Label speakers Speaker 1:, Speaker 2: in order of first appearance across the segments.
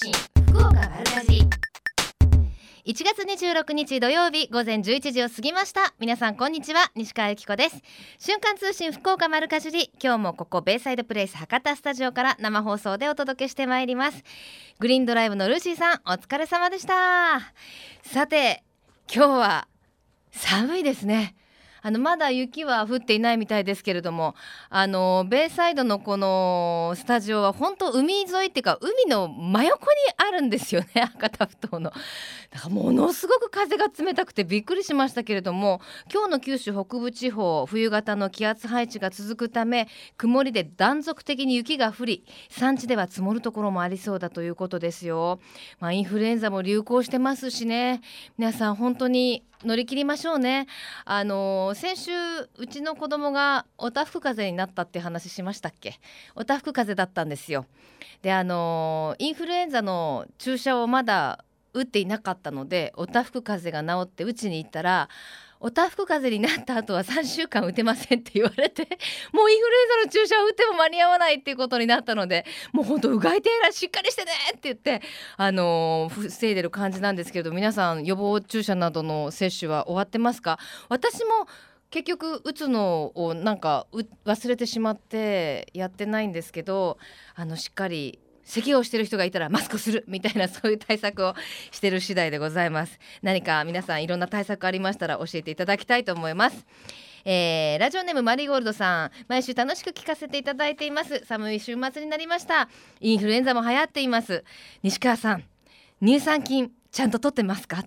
Speaker 1: 信福岡丸かじ1月26日土曜日午前11時を過ぎました。皆さんこんにちは。西川由紀子です。瞬間通信福岡丸かじり。今日もここベイサイドプレイス博多スタジオから生放送でお届けしてまいります。グリーンドライブのルーシーさんお疲れ様でした。さて今日は寒いですね。あのまだ雪は降っていないみたいですけれどもあのベイサイドのこのスタジオは本当海沿いっていうか海の真横にあるんですよね博多ふ頭の。だからものすごく風が冷たくてびっくりしましたけれども今日の九州北部地方冬型の気圧配置が続くため曇りで断続的に雪が降り山地では積もるところもありそうだということですよ。まあ、インフルエンザも流行してますしね皆さん本当に乗り切りましょうね。あの先週うちの子供がおたふく風邪になったって話しましたっけ？おたふく風邪だったんですよ。であのインフルエンザの注射をまだ打っていなかったのでおたふく風邪が治ってうちに行ったらおたふく風邪になった後は3週間打てませんって言われて もうインフルエンザの注射を打っても間に合わないっていうことになったのでもうほんとうがい手洗いしっかりしてねって言ってあのー、防いでる感じなんですけれど皆さん予防注射などの接種は終わってますか？私も結局打つのをなんか忘れてしまってやってないんですけどあのしっかり咳をしてる人がいたらマスクするみたいなそういう対策をしてる次第でございます。何か皆さんいろんな対策ありましたら教えていただきたいと思います。えー、ラジオネームマリーゴールドさん毎週楽しく聞かせていただいています。寒い週末になりました。インフルエンザも流行っています。西川さん乳酸菌ちゃんと取ってますか？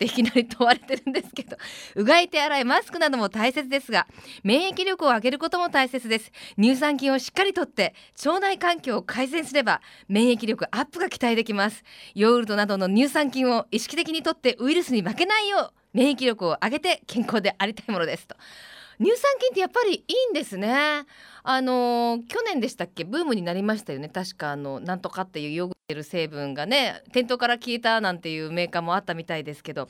Speaker 1: っていきなり問われてるんですけど うがい手洗いマスクなども大切ですが免疫力を上げることも大切です。乳酸菌をしっかりとって腸内環境を改善すれば免疫力アップが期待できます。ヨーグルトなどの乳酸菌を意識的にとってウイルスに負けないよう免疫力を上げて健康でありたいものですと。乳酸菌ってやっぱりいいんですね。あのー、去年でしたっけ？ブームになりましたよね。確かあのなんとかっていうヨーグルト成分がね。店頭から消えたなんていうメーカーもあったみたいですけど。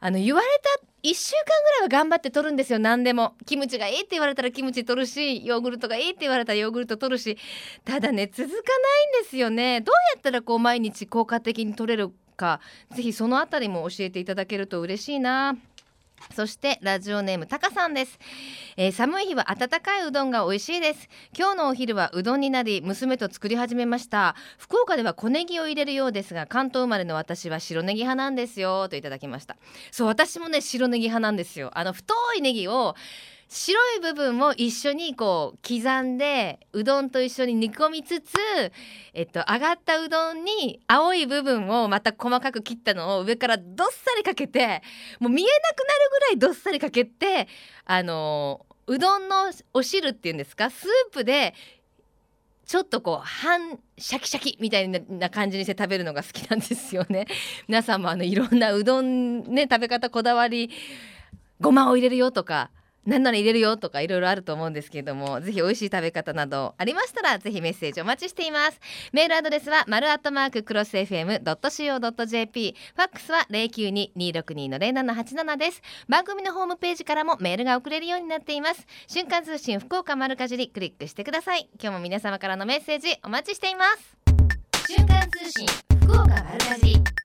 Speaker 1: あの言われた1週間ぐらいは頑張って取るんですよ。何でも。キムチがいいって言われたらキムチ取るしヨーグルトがいいって言われたらヨーグルト取るし。ただね続かないんですよね。どうやったらこう毎日効果的に取れるか。ぜひそのあたりも教えていただけると嬉しいな。そしてラジオネームたかさんです、えー、寒い日は温かいうどんが美味しいです。今日のお昼はうどんになり娘と作り始めました。福岡では小ネギを入れるようですが関東生まれの私は白ネギ派なんですよ。といただきました。そう私もね白ネギ派なんですよ。あの太いネギを白い部分も一緒にこう刻んでうどんと一緒に煮込みつつ、えっと、揚がったうどんに青い部分をまた細かく切ったのを上からどっさりかけてもう見えなくなるぐらいどっさりかけてあのうどんのお汁っていうんですか？スープでちょっとこう半シャキシャキみたいな感じにして食べるのが好きなんですよね。皆さんもあのいろんなうどんね食べ方こだわりごまを入れるよとか何なら入れるよとかいろいろあると思うんですけれどもぜひ美味しい食べ方などありましたらぜひメッセージお待ちしています。メールアドレスは丸アットマーククロス FM.co.jp ファックスは092-262-0787です。番組のホームページからもメールが送れるようになっています。瞬間通信福岡丸かじりクリックしてください。今日も皆様からのメッセージお待ちしています。瞬間通信福岡丸かじり。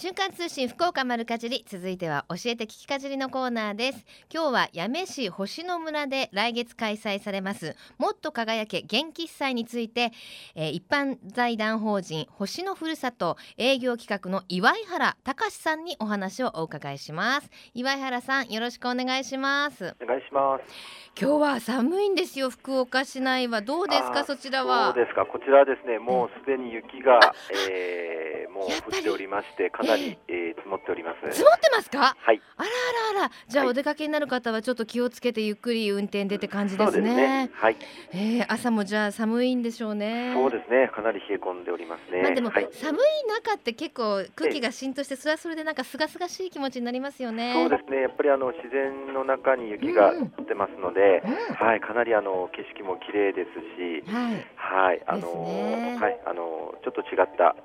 Speaker 1: 瞬間通信福岡丸かじり続いては教えて聞きかじりのコーナーです。今日は八女市星野村で来月開催されます。もっと輝け元気祭について、えー、一般財団法人星野ふるさと営業企画の岩井原隆さんにお話をお伺いします。岩井原さんよろしくお願いします。
Speaker 2: お願いします。
Speaker 1: 今日は寒いんですよ福岡市内は。どうですかそちらは？
Speaker 2: そうですか。こちらですねもうすでに雪が、えー、もう降っておりましてかなり、えー、えー、積もっております。
Speaker 1: 積もってますか？
Speaker 2: はい。
Speaker 1: あらあらあら。じゃあ、お出かけになる方はちょっと気をつけてゆっくり運転でって感じですね、
Speaker 2: ね、はい、
Speaker 1: えー、朝もじゃあ寒いんでしょうね。
Speaker 2: そうですね。かなり冷え込んでおりますね、
Speaker 1: まあ、でも、はい、寒い中って結構空気が浸透してそれはそれでなんか清々しい気持ちになりますよね。
Speaker 2: そうですね。やっぱりあの自然の中に雪が降ってますので、うん。うん、はい。かなりあの景色も綺麗ですしはい、はい、あの、ね、はい。あのちょっと違った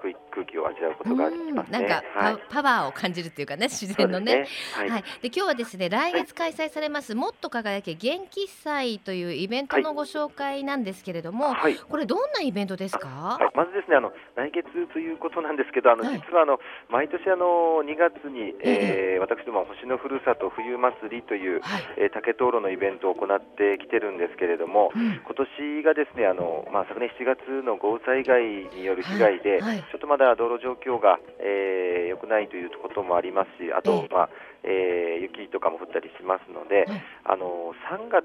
Speaker 2: 空空気を味わうことができますね。
Speaker 1: なんかパ,、
Speaker 2: はい、
Speaker 1: パワーを感じるっていうかね自然のね。
Speaker 2: そうですね
Speaker 1: はい、で今日はですね来月開催されます、もっと輝け元気祭というイベントのご紹介なんですけれども、
Speaker 2: はい。
Speaker 1: これどんなイベントですか？
Speaker 2: はい、まずですねあの来月ということなんですけどあの、
Speaker 1: はい
Speaker 2: 実はあの毎年あの2月に、
Speaker 1: え
Speaker 2: えー私ども星のふるさと冬祭りという、
Speaker 1: はい。
Speaker 2: えー竹灯籠のイベントを行ってきてるんですけれども
Speaker 1: うん
Speaker 2: 今年がですねあの、まあ、昨年7月の豪雨災害による被害で、
Speaker 1: はいはい
Speaker 2: ちょっとまだ道路状況がえー良くないということもありますしあと、
Speaker 1: ええ。
Speaker 2: まあえー雪とかも降ったりしますので、
Speaker 1: はい。
Speaker 2: あの3月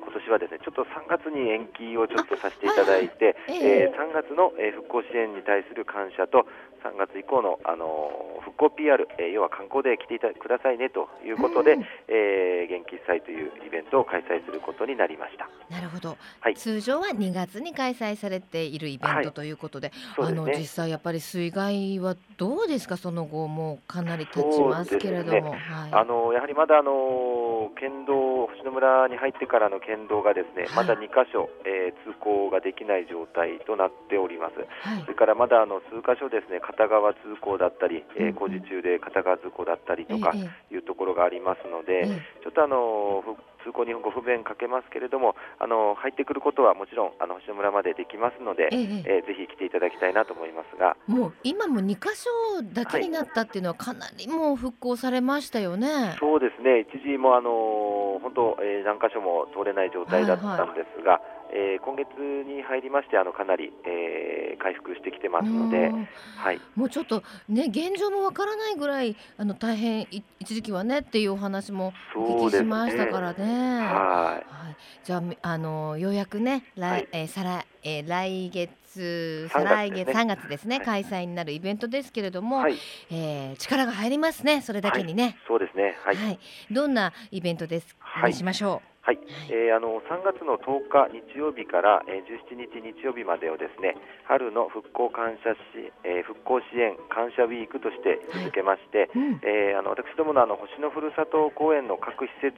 Speaker 2: 今年はですねちょっと3月に延期をちょっとさせていただいて、
Speaker 1: はい。はいええ。
Speaker 2: えー3月の、えー復興支援に対する感謝と3月以降の、あのー復興 PR、えー要は観光で来ていたくださいねということで、
Speaker 1: うん。
Speaker 2: えー元気祭というイベントを開催することになりました。
Speaker 1: なるほど、
Speaker 2: はい。
Speaker 1: 通常は2月に開催されているイベン
Speaker 2: はい。
Speaker 1: トということで、
Speaker 2: そうですね。
Speaker 1: あの実際やっぱり水害はどうですか？その後もうかなり経ちますけれども、はい。
Speaker 2: あのやはりまだあの県道星野村に入ってからの県道がですね、
Speaker 1: はい。
Speaker 2: まだ2箇所、えー通行ができない状態となっております。
Speaker 1: はい。
Speaker 2: それからまだあの数箇所ですね片側通行だったり、えー工事中で片側通行だったりとか
Speaker 1: ええ
Speaker 2: いうところがありますので、
Speaker 1: ええ。
Speaker 2: ちょっとあのふ通行にご不便かけますけれども、あの入ってくることはもちろんあの星野村までできますので、
Speaker 1: ええええ。
Speaker 2: えーぜひ来ていただきたいなと思いますが、
Speaker 1: もう今も2箇所だけになったっていうのはかなりもう復興されましたよね。
Speaker 2: そうですね、一時もあの本当、えー何箇所も通れない状態だったんですが、えー今月に入りましてあのかなり、えー回復してきてますので
Speaker 1: う、ん
Speaker 2: はい、
Speaker 1: もうちょっとね現状もわからないぐらいあの大変い一時期はねっていうお話もお聞きしましたからね。
Speaker 2: は
Speaker 1: はい、じゃあみあのようやくね来、
Speaker 2: はい。
Speaker 1: えー再来、えー来月
Speaker 2: 3
Speaker 1: 再来月
Speaker 2: 月ですね。
Speaker 1: 3月ですね、
Speaker 2: はい。
Speaker 1: 開催になるイベントですけれども、
Speaker 2: はい、
Speaker 1: えー力が入りますねそれだけにね。
Speaker 2: そうですね、はい、
Speaker 1: はい、どんなイベントです、
Speaker 2: はい。
Speaker 1: にしましょ
Speaker 2: はい、
Speaker 1: はい。
Speaker 2: えーあの3月の10日日曜日から、えー17日日曜日までをですね春の復興感謝し、えー復興支援感謝ウィークとして位置づけまして、
Speaker 1: う。うん、
Speaker 2: えーあの私どものあの星のふるさと公園の各施設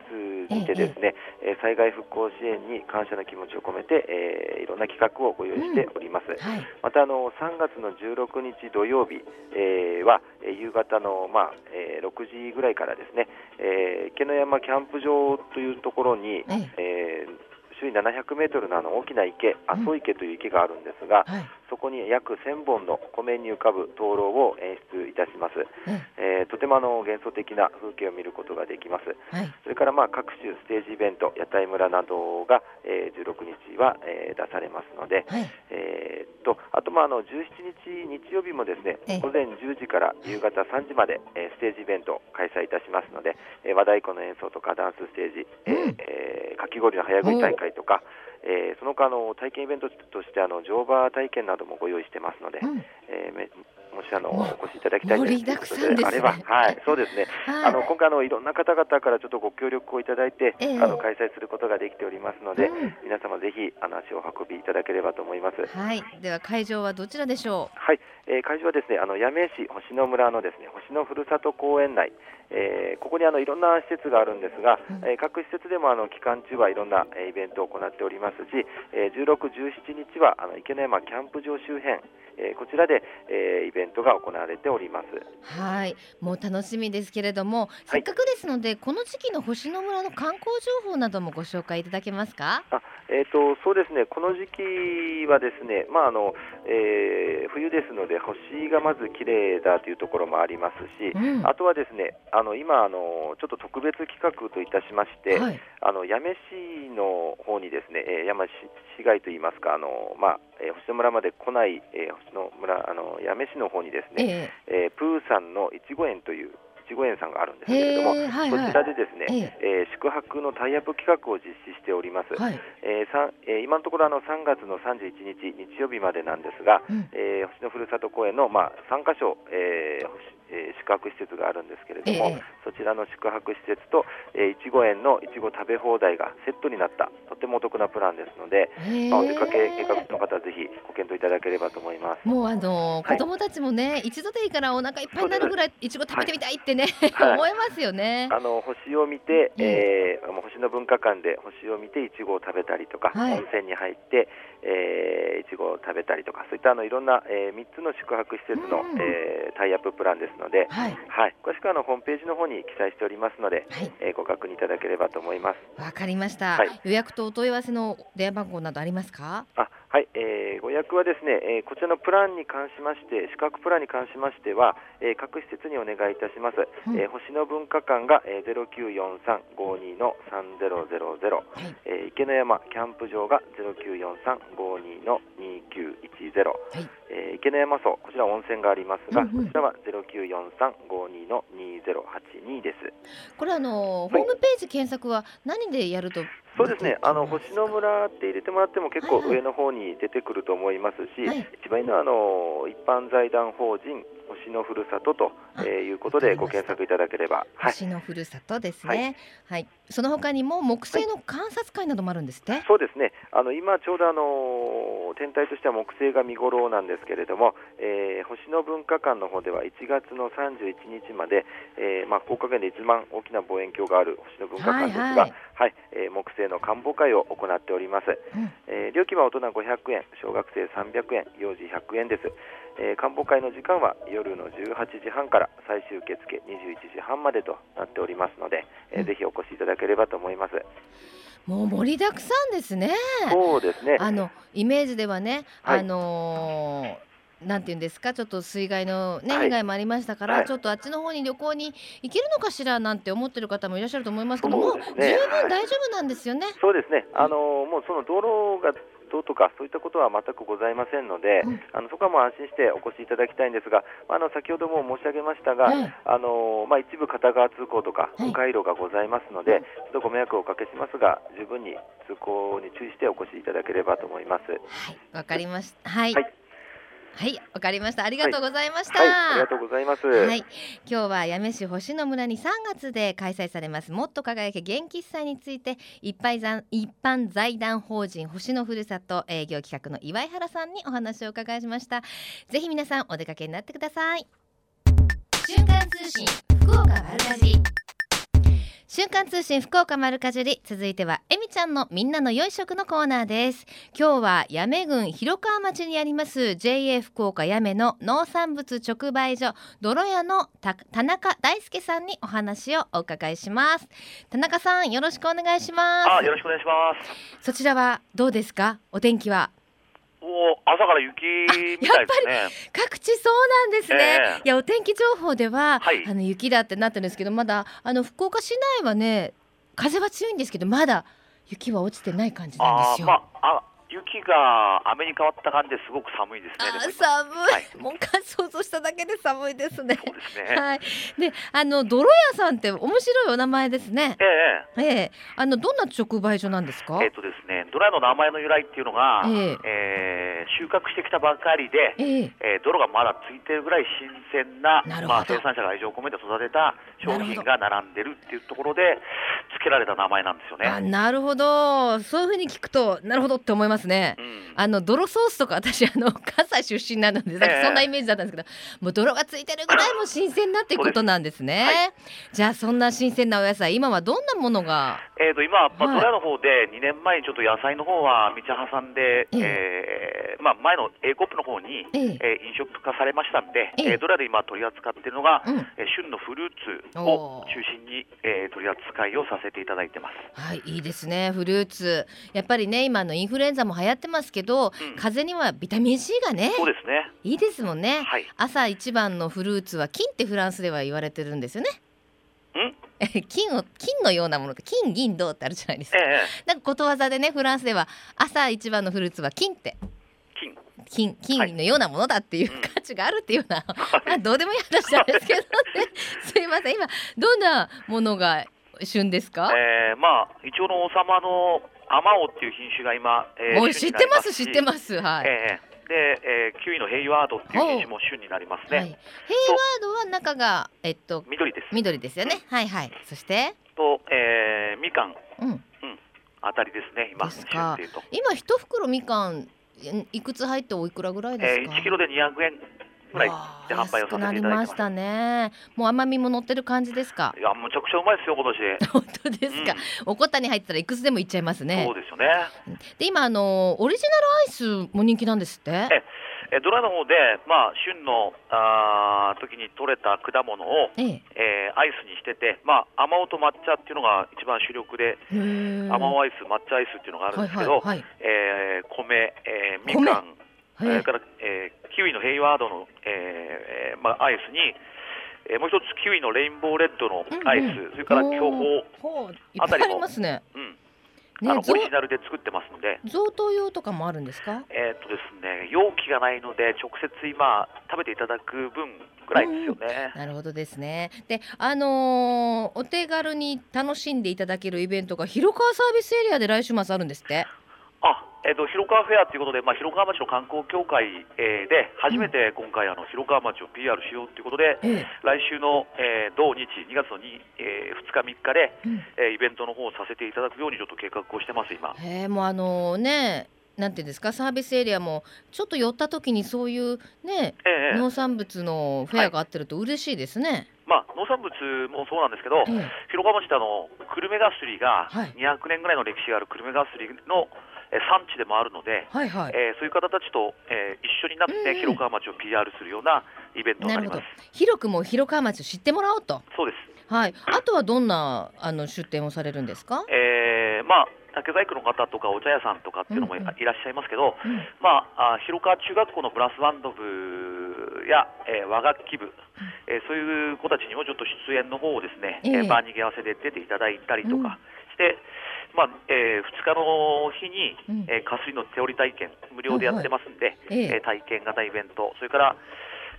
Speaker 2: にてですね、えー災害復興支援に感謝の気持ちを込めて、えーいろんな企画をご用意しております。
Speaker 1: はい、
Speaker 2: またあの3月の16日土曜日、えーは、えー夕方の、まあえー6時ぐらいからですね、えー池の山キャンプ場というところに、
Speaker 1: ええ。
Speaker 2: えー周囲700メートルのあの大きな池、阿
Speaker 1: うん。
Speaker 2: 蘇池という池があるんですが、
Speaker 1: はい、
Speaker 2: そこに約1000本の湖面に浮かぶ灯籠を演出いたします。
Speaker 1: え
Speaker 2: え。ーとてもあの幻想的な風景を見ることができます。
Speaker 1: えはい、
Speaker 2: それからまあ各種ステージイベント、屋台村などが、えー16日は、えー出されますので、
Speaker 1: はい、
Speaker 2: えとあとまああの17日日曜日もですね
Speaker 1: ええ。
Speaker 2: 午前10時から夕方3時まで、えーステージイベントを開催いたしますので、えー和太鼓の演奏とかダンスステージ、えー
Speaker 1: うん。
Speaker 2: えーかき氷の早食い大会とか、えーその他あの体験イベントとしてあの乗馬体験などもご用意してますので、
Speaker 1: うん、
Speaker 2: えーめもしあの
Speaker 1: わ
Speaker 2: お越しいただきたいということあれば、はい、そうですね。
Speaker 1: はい、
Speaker 2: あの今回あのいろんな方々からちょっとご協力をいただいて、
Speaker 1: ええ。
Speaker 2: あの開催することができておりますので、
Speaker 1: うん。
Speaker 2: 皆様ぜひあの足を運びいただければと思います。
Speaker 1: はい、では会場はどちらでしょ
Speaker 2: はい、えー会場はですね、あの八女市星野村のですね星野ふるさと公園内、えーここにあのいろんな施設があるんですが、
Speaker 1: うん
Speaker 2: えー各施設でもあの期間中はいろんな、えーイベントを行っておりますし、えー16、17日はあの池の山キャンプ場周辺、えーこちらで、えーイベントが行われております。
Speaker 1: う。はい、もう楽しみですけれども、せっかくですのでこの時期の星野村の観光情報などもご紹介いただけますか？
Speaker 2: あえー、とそうですね、この時期はですね、まああのえー冬ですので、星がまず綺麗だというところもありますし、
Speaker 1: うん、
Speaker 2: あとはですね、あの今あの、ちょっと特別企画といたしまして、
Speaker 1: はい、
Speaker 2: あの八女市の方にですね、えー山市市街といいますか、あのまあえー星野村まで来ない、えー星野村あの八女市の方にですね、
Speaker 1: え。
Speaker 2: えープーさんのいちご園というご園さんがあるんです
Speaker 1: え
Speaker 2: けれども、
Speaker 1: へえはい
Speaker 2: そちら
Speaker 1: はい。
Speaker 2: でですね、
Speaker 1: え
Speaker 2: えー宿泊のタイアップ企画を実施しております。
Speaker 1: はい、
Speaker 2: えーさんえー今のところあの3月の31日日曜日までなんですが、
Speaker 1: うん、
Speaker 2: えー星野ふるさと公園の、まあ、3カ所、えー星えー宿泊施設があるんですけれども、
Speaker 1: ええ。
Speaker 2: そちらの宿泊施設と、えーいちご園のいちご食べ放題がセットになったとてもお得なプランですので、
Speaker 1: へえ。
Speaker 2: まあ、お出かけ計画の方はぜひご検討討いただければと思います。
Speaker 1: もうあの
Speaker 2: はい。
Speaker 1: 子供たちもね、一度でいいからお腹いっぱいになるぐらいい。ちご食べてみたいってね、
Speaker 2: はい。
Speaker 1: 思いますよね。
Speaker 2: あの星を見て、
Speaker 1: え
Speaker 2: え。ー星の文化館で星を見ていちごを食べたりとか、
Speaker 1: はい。
Speaker 2: 温泉に入って、えーいちごを食べたりとかそういったあのいろんな、え3つの宿泊施設の、
Speaker 1: うん。
Speaker 2: えータイアッププランですので、
Speaker 1: はい。
Speaker 2: はい、詳しくはあのホームページの方に記載しておりますので、
Speaker 1: はい。
Speaker 2: えーご確認いただければと思います。
Speaker 1: わかりました、
Speaker 2: はい。
Speaker 1: 予約とお問い合わせの電話番号などありますか？
Speaker 2: あはい、えーご予約はですね、えーこちらのプランに関しまして、宿泊プランに関しましては、えー各施設にお願いいたします。
Speaker 1: うん
Speaker 2: えー星野文化館が、えー、094352の3000、
Speaker 1: はい。
Speaker 2: えー池の山キャンプ場が094352の2910、
Speaker 1: はい。
Speaker 2: えー池の山荘こちら温泉がありますが、
Speaker 1: うんうん。
Speaker 2: こちらは094352の2082です。
Speaker 1: これあの、
Speaker 2: はい。
Speaker 1: ホームページ検索は何でやると
Speaker 2: そうですね、あの星野村って入れてもらっても結構
Speaker 1: はいはい。
Speaker 2: 上の方に出てくると思いますし、
Speaker 1: はい。
Speaker 2: 一番いいのはあの一般財団法人星のふるさとと、
Speaker 1: あ
Speaker 2: えーいうことでご検索いただければ、はい、
Speaker 1: 星のふるさとですね、はい。その他にも木星の観察会などもあるんですって、
Speaker 2: そうですね、あの今ちょうどあの天体としては木星が見頃なんですけれども、えー星の文化館の方では1月の31日まで、えーまあ、福岡県で一番大きな望遠鏡がある星の文化館ですが、
Speaker 1: はい
Speaker 2: は
Speaker 1: はい。い
Speaker 2: えー木星の観望会を行っております。
Speaker 1: うん。
Speaker 2: えー料金は大人500円、小学生300円、幼児100円です。えー、観望会の時間は夜の18時半から最終受付21時半までとなっておりますので、えー
Speaker 1: うん
Speaker 2: ぜひお越しいただければと思います。
Speaker 1: もう盛りだくさんですね
Speaker 2: そうですね。
Speaker 1: あのイメージではね、
Speaker 2: はい
Speaker 1: あのーなんて言うんですかちょっと水害のね、
Speaker 2: はい
Speaker 1: 被害もありましたから、
Speaker 2: はい
Speaker 1: ちょっとあっちの方に旅行に行けるのかしらなんて思ってる方もいらっしゃると思いますけども
Speaker 2: そうですね
Speaker 1: 十分大丈夫なんですよね。
Speaker 2: そうですね。あのーもうその道路がどうとかそういったことは全くございませんので、
Speaker 1: うん。
Speaker 2: あのそこはもう安心してお越しいただきたいんですが、あの先ほども申し上げましたが、
Speaker 1: はい。
Speaker 2: あのーまあ一部片側通行とか
Speaker 1: はい。
Speaker 2: 迂回路がございますので、ちょっとご迷惑をおかけしますが、十分に通行に注意してお越しいただければと思います。
Speaker 1: はい、わかりました。はい。
Speaker 2: は
Speaker 1: はいい、わかりました。ありがとうございました。
Speaker 2: はい、ありがとうございます。
Speaker 1: はい、今日は八女市星野村に3月で開催されますもっと輝け元気祭について一般財一般財団法人星野ふるさと営業企画の岩井原さんにお話を伺いしましたぜひ皆さんお出かけになってください瞬間通信福岡丸かじり瞬間通信福岡丸かじり続いてはえみちゃんのみんなの良い食のコーナーです。今日は八女郡広川町にあります JA 福岡八女の農産物直売所泥屋のた田中大輔さんにお話をお伺いします。田中さんよろしくお願いします。
Speaker 3: あ、よろしくお願いします。
Speaker 1: そちらはどうですか？お天気は？
Speaker 3: お朝から雪みたいですね。
Speaker 1: 各地そうなんですね、
Speaker 3: ええ
Speaker 1: いやお天気情報では、
Speaker 3: はい
Speaker 1: あの雪だってなってるんですけどまだあの福岡市内はね風は強いんですけどまだ雪は落ちてない感じなんですよ、
Speaker 3: あー、まあ、あ、雪が雨に変わった感じですごく寒いですね。
Speaker 1: 寒い、
Speaker 3: はい
Speaker 1: もうか想像しただけで寒いですね。
Speaker 3: そうですね。
Speaker 1: はい。で、あの泥屋さんって面白いお名前ですね。
Speaker 3: ええ
Speaker 1: ええあのどんな直売所なんですか？
Speaker 3: えっ、とですね、ドラの名前の由来っていうのが、
Speaker 1: え
Speaker 3: え。ー収穫してきたばかりで、
Speaker 1: ええ。
Speaker 3: えー泥がまだついてるぐらい新鮮な
Speaker 1: な
Speaker 3: まあ、生産者が愛情を込めて育てた商品が並んでるっていうところで付けられた名前なんですよ
Speaker 1: あ、
Speaker 3: ね。
Speaker 1: なるほど。そういう風に聞くとなるほどって思いますね。
Speaker 3: うん、
Speaker 1: あの泥ソースとか私あの 関西出身なのでさっきそんなイメージだったんですけど、もう泥がついてるぐらいも新鮮なっていうことなんですね。
Speaker 3: そうで
Speaker 1: じゃあそんな新鮮なお野菜今はどんなものが？
Speaker 3: えー、と今、まあ
Speaker 1: はい。
Speaker 3: ドラの方で2年前にちょっと野菜の方は道挟んで、
Speaker 1: ええ
Speaker 3: えーまあ、前の A コップの方に、
Speaker 1: ええ
Speaker 3: えー飲食化されましたんで、
Speaker 1: ええ
Speaker 3: えードラで今取り扱っているのが、
Speaker 1: うん
Speaker 3: えー旬のフルーツ
Speaker 1: お
Speaker 3: を
Speaker 1: ー
Speaker 3: 中心に、えー取り扱いをさせていただいてます。
Speaker 1: はい、いいですね。フルーツ。やっぱりね、今のインフルエンザも流行ってますけど、
Speaker 3: うん
Speaker 1: 風邪にはビタミン C がね、
Speaker 3: そうですね。
Speaker 1: いいですもんね。
Speaker 3: はい。
Speaker 1: 朝一番のフルーツは金ってフランスでは言われてるんですよね。
Speaker 3: ん？
Speaker 1: え 金を金のようなもの金銀銅ってあるじゃないですか。
Speaker 3: ええ
Speaker 1: なんかことわざでね、フランスでは朝一番のフルーツは金って
Speaker 3: 金。
Speaker 1: 金のようなものだっていう
Speaker 3: うん
Speaker 1: 価値があるっていうような、
Speaker 3: はい
Speaker 1: まあどうでもいい話なんですけどね。すいません。今どんなものが旬ですか？
Speaker 3: えーまあ、イチョウの王様のアマオっていう品種が今、えー
Speaker 1: もう知ってます
Speaker 3: し
Speaker 1: 知ってますはい。
Speaker 3: ええで、えーキウイのヘイワードっていう品種も旬になりますね。
Speaker 1: はい。ヘイワードは中がえっと
Speaker 3: 緑です。
Speaker 1: 緑ですよね。はいはい。そして、
Speaker 3: と、えーみかん
Speaker 1: うん。
Speaker 3: あたりですね、今、
Speaker 1: です。今一袋みかんんいくつ入っておいくらぐらい
Speaker 3: えー、
Speaker 1: ですか、
Speaker 3: 1キロで200円ぐらいで販売をさせていただいて
Speaker 1: 安くなり
Speaker 3: ま
Speaker 1: したね。もう甘みも乗ってる感じですか？
Speaker 3: いやむちゃくちゃうまいですよ今年。
Speaker 1: 本当ですか、おこたに入ったらいくつでもいっちゃいますね。
Speaker 3: そうですよね。
Speaker 1: で今あのオリジナルアイスも人気なんですって？
Speaker 3: ええドライの方で、まあ、旬のあー時に採れた果物を、
Speaker 1: ええ。
Speaker 3: えーアイスにしてて、まあ、甘おと抹茶っていうのが一番主力で、甘おアイス、抹茶アイスっていうのがあるん
Speaker 1: はい
Speaker 3: ですけど、
Speaker 1: はいはい
Speaker 3: えー米、えーみ
Speaker 1: 米
Speaker 3: かん、そ
Speaker 1: はい
Speaker 3: れから、えーキウイのヘイワードの、えーえーまあ、アイスに、えーもう一つキウイのレインボーレッドのアイス、
Speaker 1: うん。うん
Speaker 3: それから巨峰、
Speaker 1: ありますね。
Speaker 3: うん。あのオリジナルで作ってますんで、
Speaker 1: 贈答用とかもあるんですか？
Speaker 3: えーっとですね、容器がないので、直接今、食べていただく分ぐらいですよね。
Speaker 1: なるほどですね。であのーお手軽に楽しんでいただけるイベントが広川サービスエリアで来週末あるんですって。
Speaker 3: あえーっと広川フェアということで、まあ、広川町の観光協会、えーで、初めて今回、あの広川町を PR しようということで、
Speaker 1: ええ。
Speaker 3: 来週の、えー同日、2月の2、え2日、3日で、
Speaker 1: うん。
Speaker 3: えーイベントの方をさせていただくようにちょっと計画をしてます、今。
Speaker 1: へえもうあのねなんていうんですかサービスエリアもちょっと寄った時にそういうね
Speaker 3: ええ
Speaker 1: 農産物のフェアがあってると嬉しいですね。
Speaker 3: まあ、農産物もそうなんですけど、
Speaker 1: ええ。
Speaker 3: 広川町ってあの久留米ガスリが
Speaker 1: はい。
Speaker 3: 200年ぐらいの歴史がある久留米ガスリの、えー産地でもあるので、
Speaker 1: はいはい。
Speaker 3: えーそういう方たちと、えー一緒になっ
Speaker 1: うんうん
Speaker 3: て広川町を PR するようなイベントに
Speaker 1: な
Speaker 3: ります。。
Speaker 1: 広くも広川町を知ってもらおうと。
Speaker 3: そうです。
Speaker 1: はい。あとはどんなあの出店をされるんですか？
Speaker 3: えーまあ竹細工の方とかお茶屋さんとかっていうのもいらっしゃいますけど、
Speaker 1: うん
Speaker 3: まあ、あ広川中学校のブラスバンド部や、えー和楽器部、えーそういう子たちにもちょっと出演の方をですね、
Speaker 1: ええ
Speaker 3: えー場に合わせで出ていただいたりとかして、まあえ2日の日に、
Speaker 1: うん。
Speaker 3: えー、かすりの手織り体験無料でやってますんで、
Speaker 1: はいはい。ええ。
Speaker 3: えー体験型イベント。それから、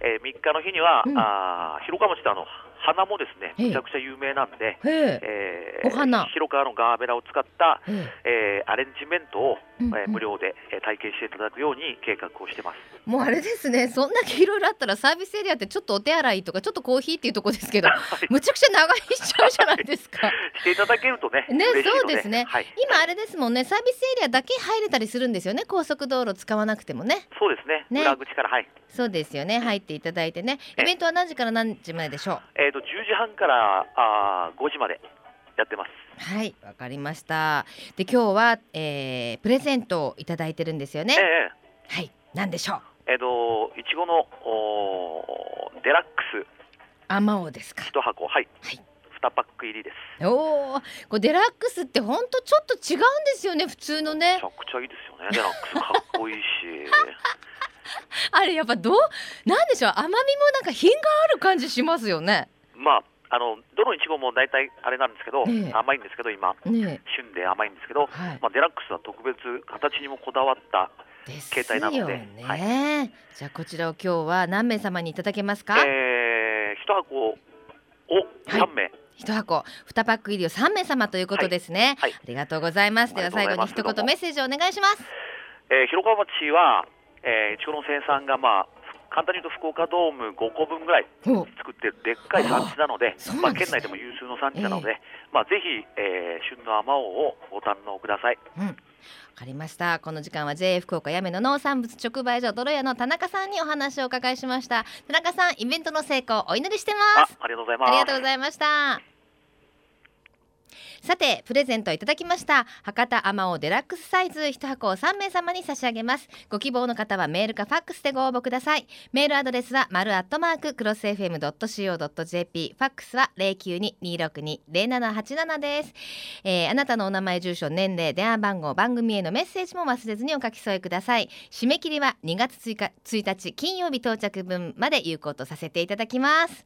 Speaker 3: え3日の日には、
Speaker 1: うん。
Speaker 3: あー広川町ってあの花もですね
Speaker 1: ええ
Speaker 3: めちゃくちゃ有名なんで、
Speaker 1: へえ。
Speaker 3: えー
Speaker 1: お花
Speaker 3: 広川のガーベラを使った、
Speaker 1: ええ
Speaker 3: えーアレンジメントを、
Speaker 1: うんうん
Speaker 3: えー無料で、えー体験していただくように計画をしてます。
Speaker 1: もうあれですね。そんだけいろいろあったらサービスエリアってちょっとお手洗いとかちょっとコーヒーっていうとこですけど、むちゃくちゃ長居しちゃうじゃないですか。
Speaker 3: していただけるとね、
Speaker 1: ねそうですね
Speaker 3: はい、
Speaker 1: 今あれですもんね。サービスエリアだけ入れたりするんですよね。高速道路使わなくてもね。
Speaker 3: そうですね
Speaker 1: ね
Speaker 3: 裏口から、はい
Speaker 1: そうですよね。入っていただいてね。イベントは何時から何時まででしょう？
Speaker 3: えー、と10時半からあー5時までやってます。
Speaker 1: はい、わかりました。で今日は、えー、プレゼントをいただいてるんですよね。
Speaker 3: ええ
Speaker 1: はい、何でしょう？
Speaker 3: えーといちごのおーデラックス
Speaker 1: アマオですか。
Speaker 3: 1箱、はい
Speaker 1: はい
Speaker 3: 2パック入りです。
Speaker 1: おお、これデラックスって本当ちょっと違うんですよね。普通のね
Speaker 3: めち。ゃくちゃいいですよね、デラックスかっこいいし。
Speaker 1: あれやっぱどう？なんでしょう？甘みもなんか品がある感じしますよね。
Speaker 3: まああのどのいちごも大体あれなんですけど、
Speaker 1: ええ。
Speaker 3: 甘いんですけど今。
Speaker 1: ね
Speaker 3: 旬で甘いんですけど、
Speaker 1: はい。
Speaker 3: まあ、デラックスは特別形にもこだわった、携帯なので
Speaker 1: よね。じゃあこちらを今日は何名様にいただけますか？
Speaker 3: えー、1箱を3名、
Speaker 1: 一箱。二パック入りを三名様ということですね。
Speaker 3: はい。はい。
Speaker 1: ありがとうございます。では最後に一言メッセージをお願いします。
Speaker 3: えー広川町は、えー、いちごの生産が、まあ、簡単に言うと福岡ドーム5個分ぐらい
Speaker 1: お
Speaker 3: 作ってるでっかい産地なのでまあ、県内でも有数の産地なので、まあ、ぜひ、えー旬のあまおうをご堪能ください。
Speaker 1: うん。わかりました。この時間は JA 福岡やめの農産物直売所泥屋の田中さんにお話をお伺いしました。田中さん、イベントの成功お祈りしてます。
Speaker 3: あありがとうございます。
Speaker 1: ありがとうございました。さてプレゼントいただきました博多あまおうデラックスサイズ1箱を3名様に差し上げます。ご希望の方はメールかファックスでご応募ください。メールアドレスは丸アットマーククロス FM.co.jp ファックスは092-262-0787です、えーあなたのお名前住所年齢電話番号番組へのメッセージも忘れずにお書き添えください。締め切りは2月1 1日金曜日到着分まで有効とさせていただきます。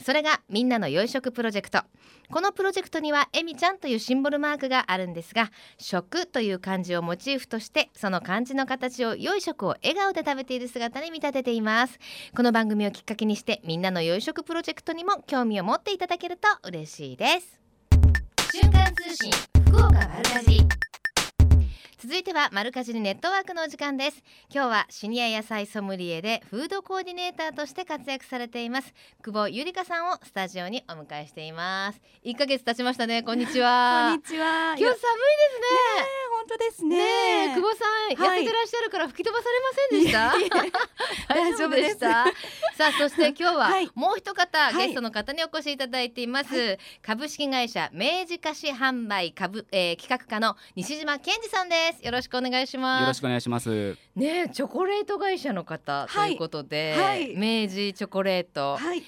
Speaker 1: それがみんなの良い食プロジェクト。このプロジェクトにはえみちゃんというシンボルマークがあるんですが食という漢字をモチーフとしてその漢字の形を良い食を笑顔で食べている姿に見立てています。この番組をきっかけにしてみんなの良い食プロジェクトにも興味を持っていただけると嬉しいです。瞬間通信福岡丸かじ続いてはマルカジリネットワークのお時間です。今日はシニア野菜ソムリエでフードコーディネーターとして活躍されています。久保ゆりかさんをスタジオにお迎えしています。1ヶ月経ちましたね。こんにちは。
Speaker 4: こんにちは。
Speaker 1: 今日寒いですね
Speaker 4: 本当ですね。
Speaker 1: ねえ久保さん、
Speaker 4: はい。
Speaker 1: 痩せてらっしゃるから吹き飛ばされませんでした？
Speaker 4: いやいや大丈夫です。
Speaker 1: したさあそして今日は
Speaker 4: はい。
Speaker 1: もう一方、
Speaker 4: い。
Speaker 1: ゲストの方にお越しいただいています、株式会社明治菓子販売株、えー企画課の西島健二さんです。よろしくお願いします。
Speaker 5: よろしくお願いします。
Speaker 1: ねえチョコレート会社の方と
Speaker 4: はい
Speaker 1: いうことで、
Speaker 4: はい。
Speaker 1: 明治チョコレート、
Speaker 4: はい。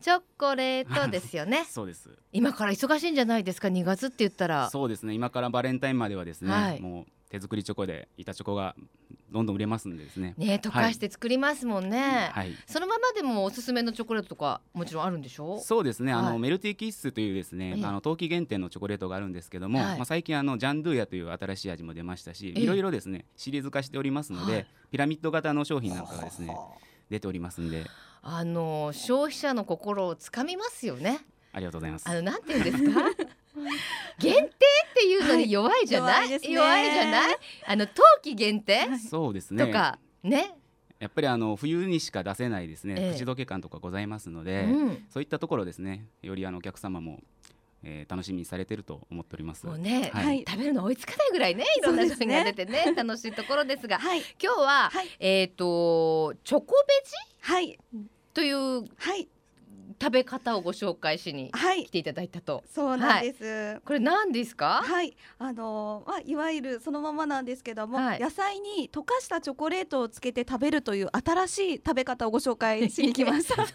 Speaker 1: チョコレートですよね。
Speaker 5: そうです。
Speaker 1: 今から忙しいんじゃないですか？2月って言ったら。
Speaker 5: そうですね。今からバレンタインまではですね、
Speaker 1: はい。
Speaker 5: もう手作りチョコで板チョコがどんどん売れますんでですね。
Speaker 1: ねえ溶かして作りますもんね、
Speaker 5: はい。
Speaker 1: そのままでもおすすめのチョコレートとかもちろんあるんでしょ？
Speaker 5: そうですね。あの、
Speaker 1: はい。
Speaker 5: メルティーキッスというですね
Speaker 1: ええ、
Speaker 5: あの冬季限定のチョコレートがあるんですけども、
Speaker 1: はい。
Speaker 5: まあ最近あのジャンドゥーヤという新しい味も出ましたし、
Speaker 1: ええ。
Speaker 5: いろいろですねシリーズ化しておりますので、
Speaker 1: はい。
Speaker 5: ピラミッド型の商品なんかがですね出ておりますんで、
Speaker 1: あの消費者の心をつかみますよね。
Speaker 5: ありがとうございます。
Speaker 1: あ。のなんていうんですか？限定っていうのに弱いじゃない、
Speaker 4: はい弱い
Speaker 1: 弱いじゃない？あの冬季限定？
Speaker 5: そうですね。
Speaker 1: とかね？
Speaker 5: やっぱりあの冬にしか出せないですね、
Speaker 1: ええ。
Speaker 5: 口どけ感とかございますので、
Speaker 1: うん。
Speaker 5: そういったところですね。よりあのお客様も、えー楽しみにされてると思っております。
Speaker 1: もうね、
Speaker 5: はい。
Speaker 4: はい。
Speaker 1: 食べるの追いつかないぐらいねいろんな商品
Speaker 4: そうですね。
Speaker 1: が出てね楽しいところですが。
Speaker 4: はい。
Speaker 1: 今日は、
Speaker 4: はい。
Speaker 1: えっ、とチョコベジ？
Speaker 4: はい。
Speaker 1: という
Speaker 4: はい。
Speaker 1: 食べ方をご紹介しに
Speaker 4: はい。
Speaker 1: 来。ていただいたと。
Speaker 4: そうなんです。
Speaker 1: これ何ですか？
Speaker 4: はい、あのまあいわゆるそのままなんですけども、
Speaker 1: はい。
Speaker 4: 野菜に溶かしたチョコレートをつけて食べるという新しい食べ方をご紹介しに来ました。
Speaker 1: そ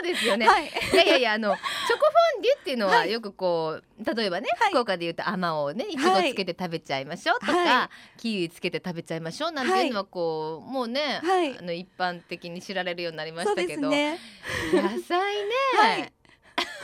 Speaker 1: うですよね、
Speaker 4: はい、
Speaker 1: いやいやいやあのチョコフォンデュっていうのは
Speaker 4: はい。
Speaker 1: よくこう例えばね、
Speaker 4: はい。
Speaker 1: 福岡でいうとあまおうねい。ちごつけて食べちゃいましょうとか、
Speaker 4: は
Speaker 1: キウイつけて食べちゃいましょうなんていうのはこう、もうね、
Speaker 4: はい。
Speaker 1: あの一般的に知られるようになりましたけど、
Speaker 4: ね。
Speaker 1: 野菜ね、
Speaker 4: はい。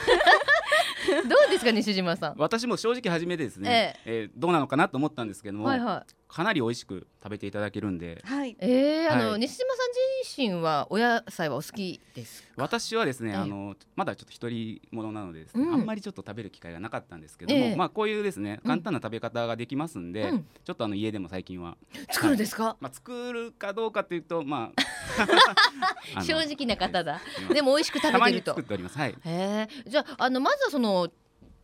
Speaker 1: どうですか西島さん。
Speaker 5: 私も正直初めてですね、えーどうなのかなと思ったんですけども、
Speaker 1: はいはい。
Speaker 5: かなり美味しく食べていただけるんで。
Speaker 4: はい、
Speaker 1: えー、あの、
Speaker 5: はい。
Speaker 1: 西島さん自身はお野菜はお好きですか？
Speaker 5: 私はですね、
Speaker 1: ええ。
Speaker 5: あのまだちょっと一人者なのでですね、
Speaker 1: うん。
Speaker 5: あんまりちょっと食べる機会がなかったんですけども、
Speaker 1: ええ。
Speaker 5: まあこういうですね
Speaker 1: うん。
Speaker 5: 簡単な食べ方ができますんで、
Speaker 1: うん。
Speaker 5: ちょっとあの家でも最近は、
Speaker 1: 作るんですか？
Speaker 5: まあ、作るかどうかというとまあ
Speaker 1: 正直な方だ。でも美味しく食べてると。
Speaker 5: 作っております。はい。
Speaker 1: へえじゃああのまずはその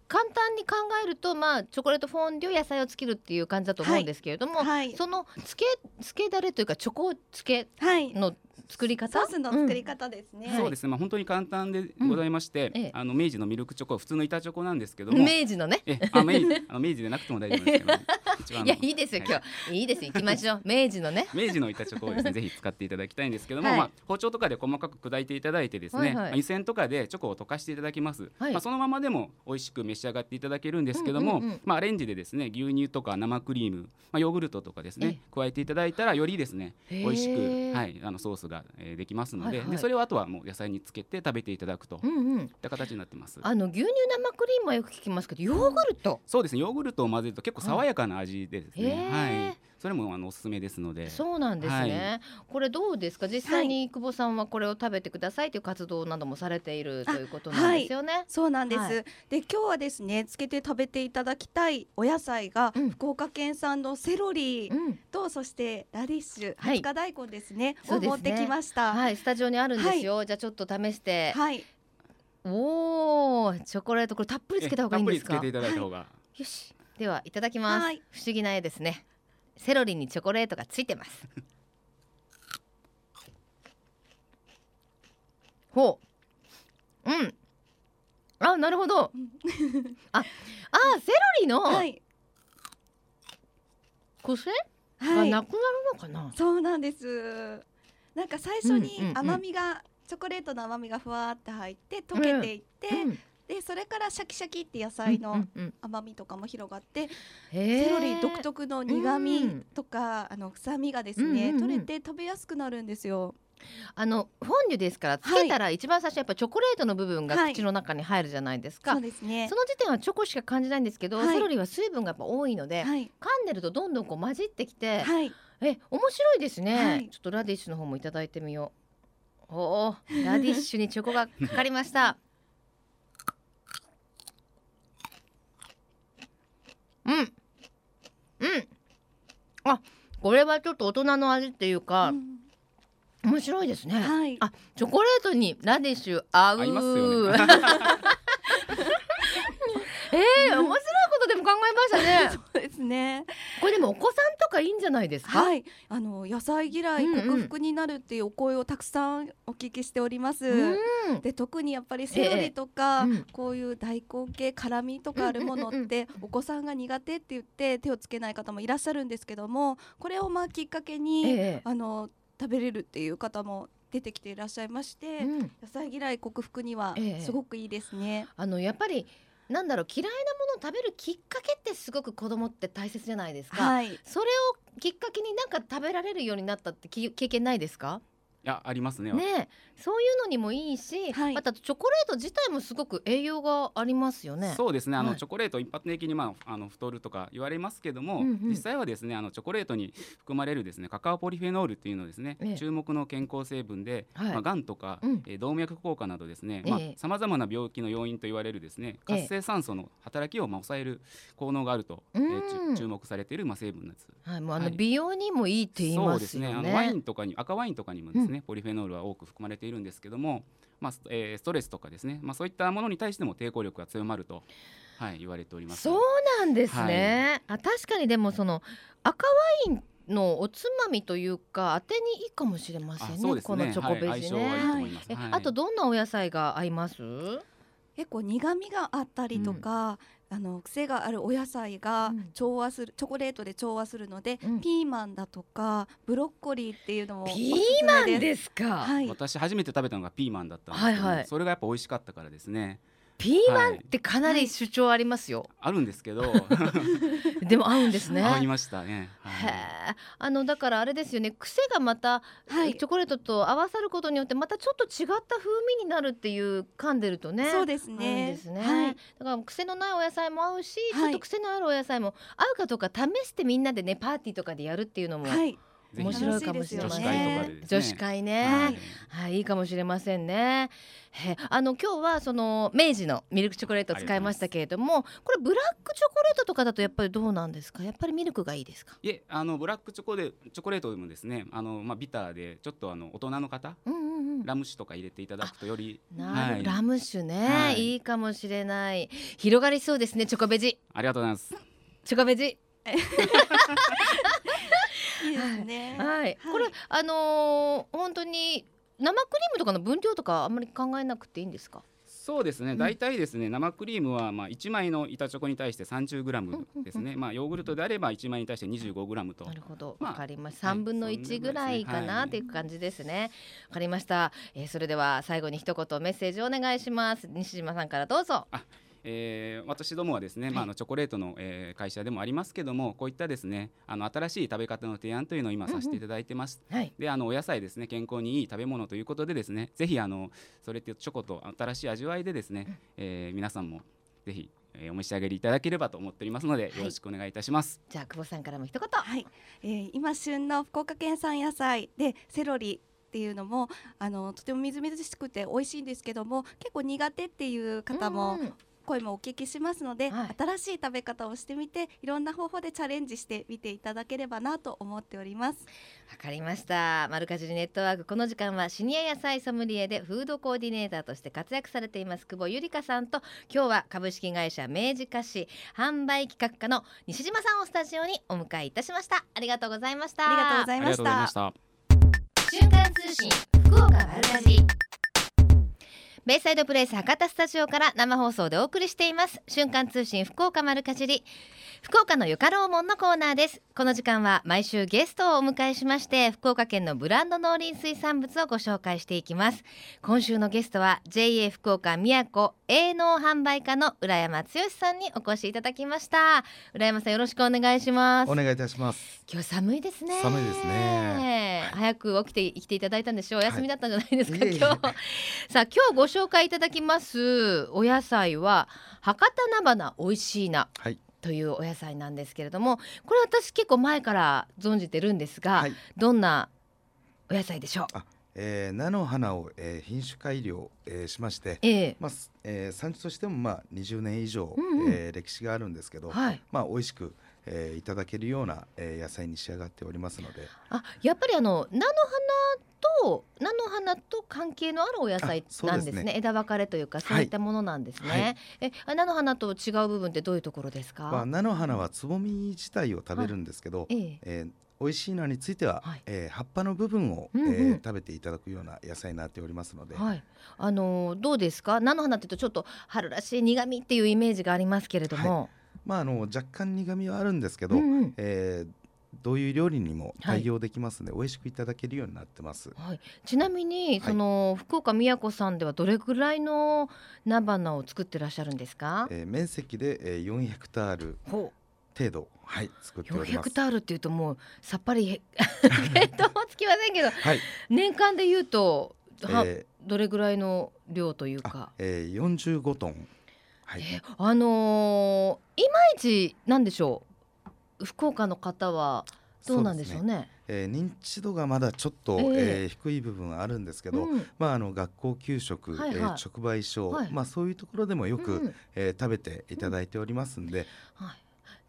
Speaker 1: 簡単に考えるとまあチョコレートフォンデュ野菜をつけるっていう感じだと思うんですけれども、
Speaker 4: はい。
Speaker 1: そのつけつけだれというかチョコつけ
Speaker 4: はい、
Speaker 1: の作り方？
Speaker 4: ソースの作り方ですね。
Speaker 5: そうですね、まあ、本当に簡単でございまして、
Speaker 1: うんええ。
Speaker 5: あの明治のミルクチョコ普通の板チョコなんですけど
Speaker 1: うん
Speaker 5: も
Speaker 1: 明治のね。
Speaker 5: えあ明治あの明治でなくても大丈夫ですけど
Speaker 1: いやいいですよ今日。いいですよ行きましょう。明治のね。
Speaker 5: 明治の板チョコをですね ぜひ使っていただきたいんですけども、
Speaker 1: はい。
Speaker 5: まあ、包丁とかで細かく砕いていただいてですね、
Speaker 1: はいはい。
Speaker 5: まあ湯煎とかでチョコを溶かしていただきます、
Speaker 1: はい。
Speaker 5: まあ、そのままでも美味しく召し上がっていただけるんですけども、
Speaker 1: うんうんうん。
Speaker 5: まあ、アレンジでですね牛乳とか生クリーム、まあ、ヨーグルトとかですね加えていただいたらよりですね美味しく、はい、あのソースが、えーできますので,、
Speaker 1: はいはい。
Speaker 5: でそれをあとはもう野菜につけて食べていただくといった形になってます。
Speaker 1: あの牛乳生クリームはよく聞きますけどヨーグルト。
Speaker 5: そうですね。ヨーグルトを混ぜると結構爽やかな味でですね、
Speaker 1: へー。
Speaker 5: はい、それもあのおすすめですので。
Speaker 1: そうなんですね、これどうですか？実際に久保さんはこれを食べてくださいという活動などもされているということなんですよね、
Speaker 4: そうなんです、
Speaker 1: はい。
Speaker 4: で今日はですねつけて食べていただきたいお野菜が、
Speaker 1: うん。
Speaker 4: 福岡県産のセロリ
Speaker 1: うん。
Speaker 4: とそしてラディッシュ、
Speaker 1: はい。
Speaker 4: 20日大根ですねを持ってきました。
Speaker 1: はい。スタジオにあるんですよ、じゃあちょっと試して、
Speaker 4: はい。
Speaker 1: おおチョコレートこれたっぷりつけた方がいいんですか？
Speaker 5: えたっぷりつけていただいた方が、
Speaker 1: よし。ではいただきます、
Speaker 4: はい。
Speaker 1: 不思議な絵ですねセロリにチョコレートがついてます。ほう。うん。あなるほど。ああセロリの
Speaker 4: はい。
Speaker 1: 癖
Speaker 4: はい。
Speaker 1: がなくなるのかな、
Speaker 4: そうなんです。なんか最初に
Speaker 1: うんうんうん
Speaker 4: 甘みが、チョコレートの甘みがふわーって入って溶けていって、
Speaker 1: うん
Speaker 4: でそれからシャキシャキって野菜の甘みとかも広がって、セロリ独特の苦味とか、あの臭みがですね、取れて食べやすくなるんですよ。
Speaker 1: あのフォンデュですからつけたら一番最初やっぱチョコレートの部分が
Speaker 4: はい。
Speaker 1: 口の中に入るじゃないですか、
Speaker 4: そうですね。
Speaker 1: そ。の時点はチョコしか感じないんですけど、
Speaker 4: はい。
Speaker 1: セロリは水分がやっぱ多いので、
Speaker 4: はい。
Speaker 1: 噛んでるとどんどんこう混じってきて、
Speaker 4: はい。
Speaker 1: え面白いですね、
Speaker 4: はい。
Speaker 1: ちょっとラディッシュの方もいただいてみよう。おおラディッシュにチョコがかかりましたうんうんこれはちょっと大人の味っていうか、
Speaker 4: うん
Speaker 1: 面白いですね。
Speaker 4: はい。
Speaker 1: あ、チョコレートにラディッシュ合う。
Speaker 5: 合いますよね
Speaker 1: ええ面白いことでも考えましたね。
Speaker 4: ですね。
Speaker 1: これでもお子さんとかいいんじゃないですか？
Speaker 4: はい。あの野菜嫌い克服になるっていうお声をたくさんお聞きしております。
Speaker 1: うん。
Speaker 4: で特にやっぱりセロリとか、
Speaker 1: ええうん
Speaker 4: こういう大根系辛みとかあるものってお子さんが苦手って言って手をつけない方もいらっしゃるんですけどもこれをまあきっかけに、
Speaker 1: ええ
Speaker 4: あの食べれるっていう方も出てきていらっしゃいまして、
Speaker 1: うん
Speaker 4: 野菜嫌い克服には
Speaker 1: ええ
Speaker 4: すごくいいですね。
Speaker 1: あのやっぱりなんだろう嫌いなものを食べるきっかけってすごく子供って大切じゃないですか。
Speaker 4: はい。
Speaker 1: それをきっかけになんか食べられるようになったってき経験ないですか？
Speaker 5: いやありますね。
Speaker 1: ねえ、そういうのにもいいし、
Speaker 4: はい。
Speaker 1: またチョコレート自体もすごく栄養がありますよね。
Speaker 5: そうですね。あの、
Speaker 1: はい。
Speaker 5: チョコレート一般的に、まあ、あの太るとか言われますけども、
Speaker 1: うんうん。
Speaker 5: 実際はですねあのチョコレートに含まれるですねカカオポリフェノールっていうのはですね、
Speaker 1: ええ。
Speaker 5: 注目の健康成分で、
Speaker 1: はい。
Speaker 5: まあ、がんとか、
Speaker 1: うん。
Speaker 5: えー動脈硬化などですね
Speaker 1: ええ。
Speaker 5: さまざ、まな病気の要因と言われるですね
Speaker 1: ええ。
Speaker 5: 活性酸素の働きをまあ抑える効能があると、え
Speaker 1: うん。
Speaker 5: ーち注目されているまあ成分です。
Speaker 1: はい、もうあの
Speaker 5: はい。
Speaker 1: 美容にもいいって言いま
Speaker 5: そうです
Speaker 1: ね。
Speaker 5: ね。あのワインとかに赤ワインとかにもですね、ポリフェノールは多く含まれているんですけども、まあスえーストレスとかですね、まあ、そういったものに対しても抵抗力が強まると、はい、言われております。
Speaker 1: そうなんですね。あ確かにでもその赤ワインのおつまみというか当てにいいかもしれませんね。
Speaker 5: あそうですね
Speaker 1: このチョコベ
Speaker 5: はい、
Speaker 1: ジ
Speaker 5: 相性はいいと
Speaker 1: ね。
Speaker 5: 思います。
Speaker 1: え
Speaker 5: はい
Speaker 1: あとどんなお野菜が合います？
Speaker 4: 結構苦味があったりとか、あの癖があるお野菜が
Speaker 1: うん
Speaker 4: 調和する、チョコレートで調和するので、
Speaker 1: うん
Speaker 4: ピーマンだとかブロッコリーっていうのもおすす
Speaker 1: ピ
Speaker 4: め
Speaker 1: ーマン
Speaker 4: です。
Speaker 1: ですか？
Speaker 4: はい。
Speaker 5: 私初めて食べたのがピーマンだったんですけど、
Speaker 1: はいはい
Speaker 5: それがやっぱ美味しかったからですね
Speaker 1: ピーマンってかなり主張ありますよ。
Speaker 5: あるんですけど
Speaker 1: でも合うんですね。
Speaker 5: 合いましたね、
Speaker 1: へ
Speaker 5: はい
Speaker 1: えあのだからあれですよね癖がまた、
Speaker 4: はい
Speaker 1: チョコレートと合わさることによってまたちょっと違った風味になるっていう噛んでるとね
Speaker 4: そうです
Speaker 1: あるん
Speaker 4: ね。
Speaker 1: ですね、
Speaker 4: はい。
Speaker 1: だから癖のないお野菜も合うし、
Speaker 4: はい
Speaker 1: ちょっと癖のあるお野菜も合うかどうか試してみんなでねパーティーとかでやるっていうのも
Speaker 4: はい。
Speaker 1: 面白いかもしれません
Speaker 4: ね
Speaker 5: 女子会ねはい
Speaker 1: はい、いいかもしれませんね。へあの今日はその明治のミルクチョコレートを使いましたけれども、これブラックチョコレートとかだとやっぱりどうなんですか？やっぱりミルクがいいですか？
Speaker 5: いえあのブラックチョコでチョコレートでもですねあの、まあ、ビターでちょっとあの大人の方
Speaker 1: うんうんうん。
Speaker 5: ラム酒とか入れていただくとよりはい
Speaker 1: ラム酒ね、
Speaker 5: はい
Speaker 1: い、いかもしれない。広がりそうですね、チョコベジ。
Speaker 5: ありがとうございます
Speaker 1: チョコベジ。
Speaker 4: いいですね。
Speaker 1: はい、
Speaker 4: はい
Speaker 1: これ、あのー本当に生クリームとかの分量とかあんまり考えなくていいんですか？
Speaker 5: そうですね、
Speaker 1: ん
Speaker 5: 大体ですね生クリームはまあ1枚の板チョコに対して 30g ですね、まあ、ヨーグルトであれば1枚に対して 25g と
Speaker 1: なるほど、
Speaker 5: まあ
Speaker 1: わかりました。
Speaker 5: はい
Speaker 1: 三分の
Speaker 5: そんな
Speaker 1: 一ぐ
Speaker 5: ぐらい
Speaker 1: かな
Speaker 5: はい
Speaker 1: っていう感じですね。わかりました、えー。それでは最後に一言メッセージをお願いします。西島さんからどうぞ。
Speaker 5: えー私どもはですね、まあ、あのチョコレートの、えー会社でもありますけどもこういったですねあの新しい食べ方の提案というのを今させていただいてます。
Speaker 1: はい。
Speaker 5: であのお野菜ですね健康にいい食べ物ということでですねぜひあのそれってチョコと新しい味わいでですね、えー皆さんもぜひ、えーお召し上がりいただければと思っておりますので、よろしくお願いいたします。
Speaker 1: じゃあ久保さんからも一言。
Speaker 4: はい、えー今旬の福岡県産野菜でセロリっていうのもあのとてもみずみずしくて美味しいんですけども結構苦手っていう方も
Speaker 1: うん
Speaker 4: 声もお聞きしますので、
Speaker 1: はい
Speaker 4: 新しい食べ方をしてみていろんな方法でチャレンジしてみていただければなと思っております。
Speaker 1: わかりました。マルカジリネットワークこの時間はシニア野菜ソムリエでフードコーディネーターとして活躍されています久保ゆりかさんと今日は株式会社明治菓子販売企画課の西島さんをスタジオにお迎えいたしました。ありがとうございました。
Speaker 4: ありがとうございました
Speaker 5: し。た。
Speaker 1: 瞬間通信福岡丸かじりベイサイドプレイス博多スタジオから生放送でお送りしています。瞬間通信福岡丸かじり。福岡のよかろうもんのコーナーですこの時間は毎週ゲストをお迎えしまして福岡県のブランド農林水産物をご紹介していきます今週のゲストは JA 福岡宮古営農販売課の浦山剛さんにお越しいただきました浦山さんよろしくお願いします
Speaker 6: お願いいたします。
Speaker 1: 今日寒いですね。
Speaker 6: 寒いですね
Speaker 1: 早く起きて来ていただいたんでしょう。お休みだったんじゃないですか、
Speaker 6: いえいえ
Speaker 1: 今日。さあ今日ご紹介いただきますお野菜は博多菜花美味しいな。
Speaker 6: はい。
Speaker 1: というお野菜なんですけれどもこれ私結構前から存じてるんですが、
Speaker 6: はい。
Speaker 1: どんなお野菜でしょう？
Speaker 6: えー、菜の花を、えー、品種改良、えー、しまして、
Speaker 1: ええ。
Speaker 6: まあすえー、産地としてもまあ20年以上、
Speaker 1: うんうん。
Speaker 6: えー歴史があるんですけど、
Speaker 1: はい。
Speaker 6: まあ美味しく、えーいただけるような、えー野菜に仕上がっておりますので。
Speaker 1: あやっぱりあの菜の花と菜の花と関係のあるお野菜なんですね。
Speaker 6: ね
Speaker 1: 枝分かれというかそういったものなんですね、
Speaker 6: はい。
Speaker 1: えあ菜の花と違う部分ってどういうところですか、
Speaker 6: まあ、菜の花はつぼみ自体を食べるんですけど、
Speaker 1: ええ。
Speaker 6: えー美味しいのについては、
Speaker 1: はい。
Speaker 6: えー葉っぱの部分を、
Speaker 1: うんうん。
Speaker 6: えー食べていただくような野菜になっておりますので、
Speaker 1: はい、あのーどうですか？菜の花って言うとちょっと春らしい苦味っていうイメージがありますけれども、
Speaker 6: まあ、あの若干苦みはあるんですけど、
Speaker 1: うんうん。
Speaker 6: えーどういう料理にも
Speaker 1: はい
Speaker 6: 対応できますので、美味しくいただけるようになってます。
Speaker 1: はい、ちなみに、
Speaker 6: はい。
Speaker 1: その福岡宮子さんではどれぐらいの菜花を作ってらっしゃるんですか、
Speaker 6: えー面積で、えー、4ヘクタール
Speaker 1: ほ
Speaker 6: 程度、はい、作って
Speaker 1: う4ヘ
Speaker 6: おります。
Speaker 1: クタールっていうともうさっぱり 見当もつきませんけど
Speaker 6: はい、
Speaker 1: 年間で言うと、は
Speaker 6: え
Speaker 1: どれぐらいの量というか？
Speaker 6: えー、45トン、はい、
Speaker 1: えあのーいまいちなんでしょう？福岡の方はどうなんでしょうね？
Speaker 6: えー認知度がまだちょっと、
Speaker 1: ええ。
Speaker 6: えー低い部分はあるんですけど、
Speaker 1: うん。
Speaker 6: まあ、あの学校給食、
Speaker 1: はいはい。
Speaker 6: えー直売所、
Speaker 1: はい。
Speaker 6: まあ、そういうところでもよく、
Speaker 1: うん。
Speaker 6: えー食べていただいておりますんで、
Speaker 1: はい、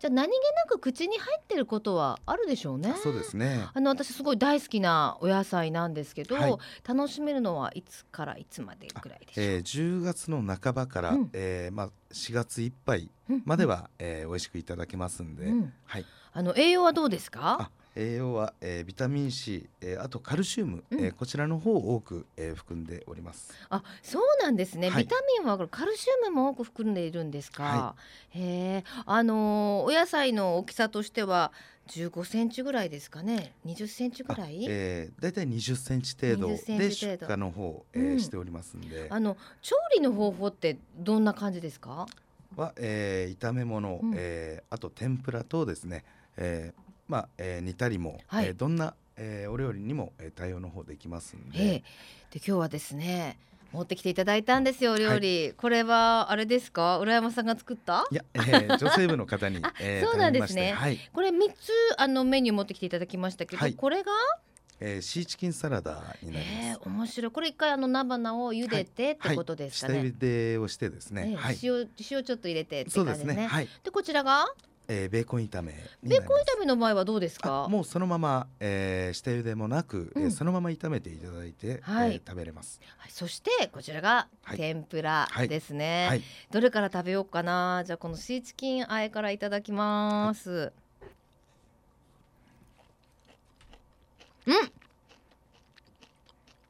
Speaker 1: じゃあ何気なく口に入ってることはあるでしょうね。
Speaker 6: そうですね。
Speaker 1: あの私すごい大好きなお野菜なんですけど、
Speaker 6: はい
Speaker 1: 楽しめるのはいつからいつまでぐらいでしょう？
Speaker 6: えー、10月の半ばから、
Speaker 1: うん
Speaker 6: えーまあ、4月いっぱい
Speaker 1: うん
Speaker 6: までは、えー美味しくいただけますんで、
Speaker 1: うん
Speaker 6: はい、
Speaker 1: あの栄養はどうですか？
Speaker 6: あ？栄養は、えービタミン C、えーあとカルシウム、
Speaker 1: うん
Speaker 6: えーこちらの方を多く、えー含んでおります。
Speaker 1: あ、そうなんですね。
Speaker 6: はい
Speaker 1: ビタミンはカルシウムも多く含んでいるんですか？
Speaker 6: は
Speaker 1: へえ、あのーお野菜の大きさとしては15センチぐらいですかね？20センチぐらい？あ,、
Speaker 6: えー、だいたい20センチ程度
Speaker 1: 20セン
Speaker 6: で出荷の方、え
Speaker 1: うん
Speaker 6: ーしておりますんで、
Speaker 1: の調理の方法ってどんな感じですか？
Speaker 6: は、えー炒め物、
Speaker 1: うん
Speaker 6: えーあと天ぷら等ですね、えーまあ、えー煮たりも、
Speaker 1: はい。
Speaker 6: えーどんな、えーお料理にも、えー対応の方できますんで、
Speaker 1: ええ、で今日はですね持ってきていただいたんですよお料理、これはあれですか？浦山さんが作った？
Speaker 6: いや、えー女性部の方に、えー
Speaker 1: そうなんですね。
Speaker 6: はい、
Speaker 1: これ三つあのメニュー持ってきていただきましたけど、
Speaker 6: はい。
Speaker 1: これが？
Speaker 6: えーシーチキンサラダになり
Speaker 1: え
Speaker 6: ます。
Speaker 1: ー面白い。これ一回あの菜花を茹でてってことですか
Speaker 6: 下
Speaker 1: ね、
Speaker 6: 茹でをしてですね、
Speaker 1: ええ
Speaker 6: はい、
Speaker 1: 塩塩ちょっと入れてって感じですね。
Speaker 6: ですね、はい、
Speaker 1: でこちらが？
Speaker 6: えーベーコン炒め
Speaker 1: ベーコン炒めの場合はどうですか？
Speaker 6: あもうそのまま、えー下茹でもなく、えー
Speaker 1: うん
Speaker 6: そのまま炒めていただいて、
Speaker 1: はい。
Speaker 6: えー食べれます。
Speaker 1: はいそしてこちらが
Speaker 6: はい。
Speaker 1: 天ぷらですね、
Speaker 6: はい、
Speaker 1: どれから食べようかな？じゃあこのシーチキンあえからいただきます、うん。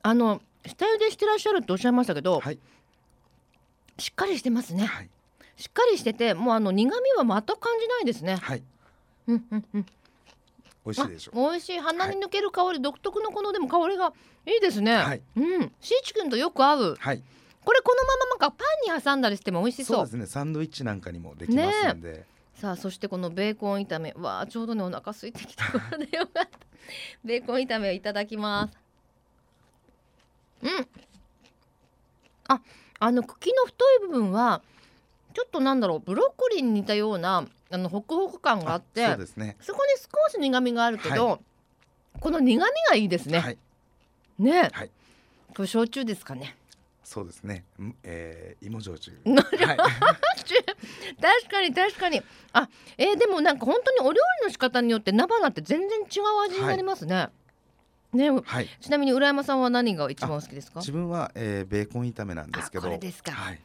Speaker 1: あの下茹でしてらっしゃるっておっしゃいましたけど、
Speaker 6: はい、
Speaker 1: しっかりしてますね。
Speaker 6: はい、
Speaker 1: しっかりしててもうあの苦味は全く感じないですね。
Speaker 6: はい、
Speaker 1: うんうんうん。
Speaker 6: 美味しいでしょう。
Speaker 1: あ美味しい。鼻に抜ける香り、独特のこのでも香りがいいですね、
Speaker 6: はい。
Speaker 1: うん。シーチキンとよく合う。
Speaker 6: はい、
Speaker 1: これこのままなんかパンに挟んだりしても美味しそう。
Speaker 6: そうですね。サンドイッチなんかにもできますんで、
Speaker 1: さあそしてこのベーコン炒め。わあちょうどねお腹空いてきたからでよかった。ベーコン炒めをいただきます。うん。ああの茎の太い部分はちょっとなんだろうブロッコリーに似たようなあのホクホク感があって
Speaker 6: あそうですね。
Speaker 1: そこに少し苦味があるけど、この苦味がいいですね、
Speaker 6: はい、
Speaker 1: ね、
Speaker 6: はい。
Speaker 1: これ焼酎ですかね。
Speaker 6: そうですね。んえー、芋焼酎。
Speaker 1: な
Speaker 6: はい、
Speaker 1: 確かに確かに。あえーでもなんか本当にお料理の仕方によって菜花って全然違う味になりますね、ね。
Speaker 6: はい。
Speaker 1: ちなみに浦山さんは何が一番お好きですか？
Speaker 6: 自分は、えー、ベーコン炒めなんですけど。
Speaker 1: あこれですか。
Speaker 6: はい。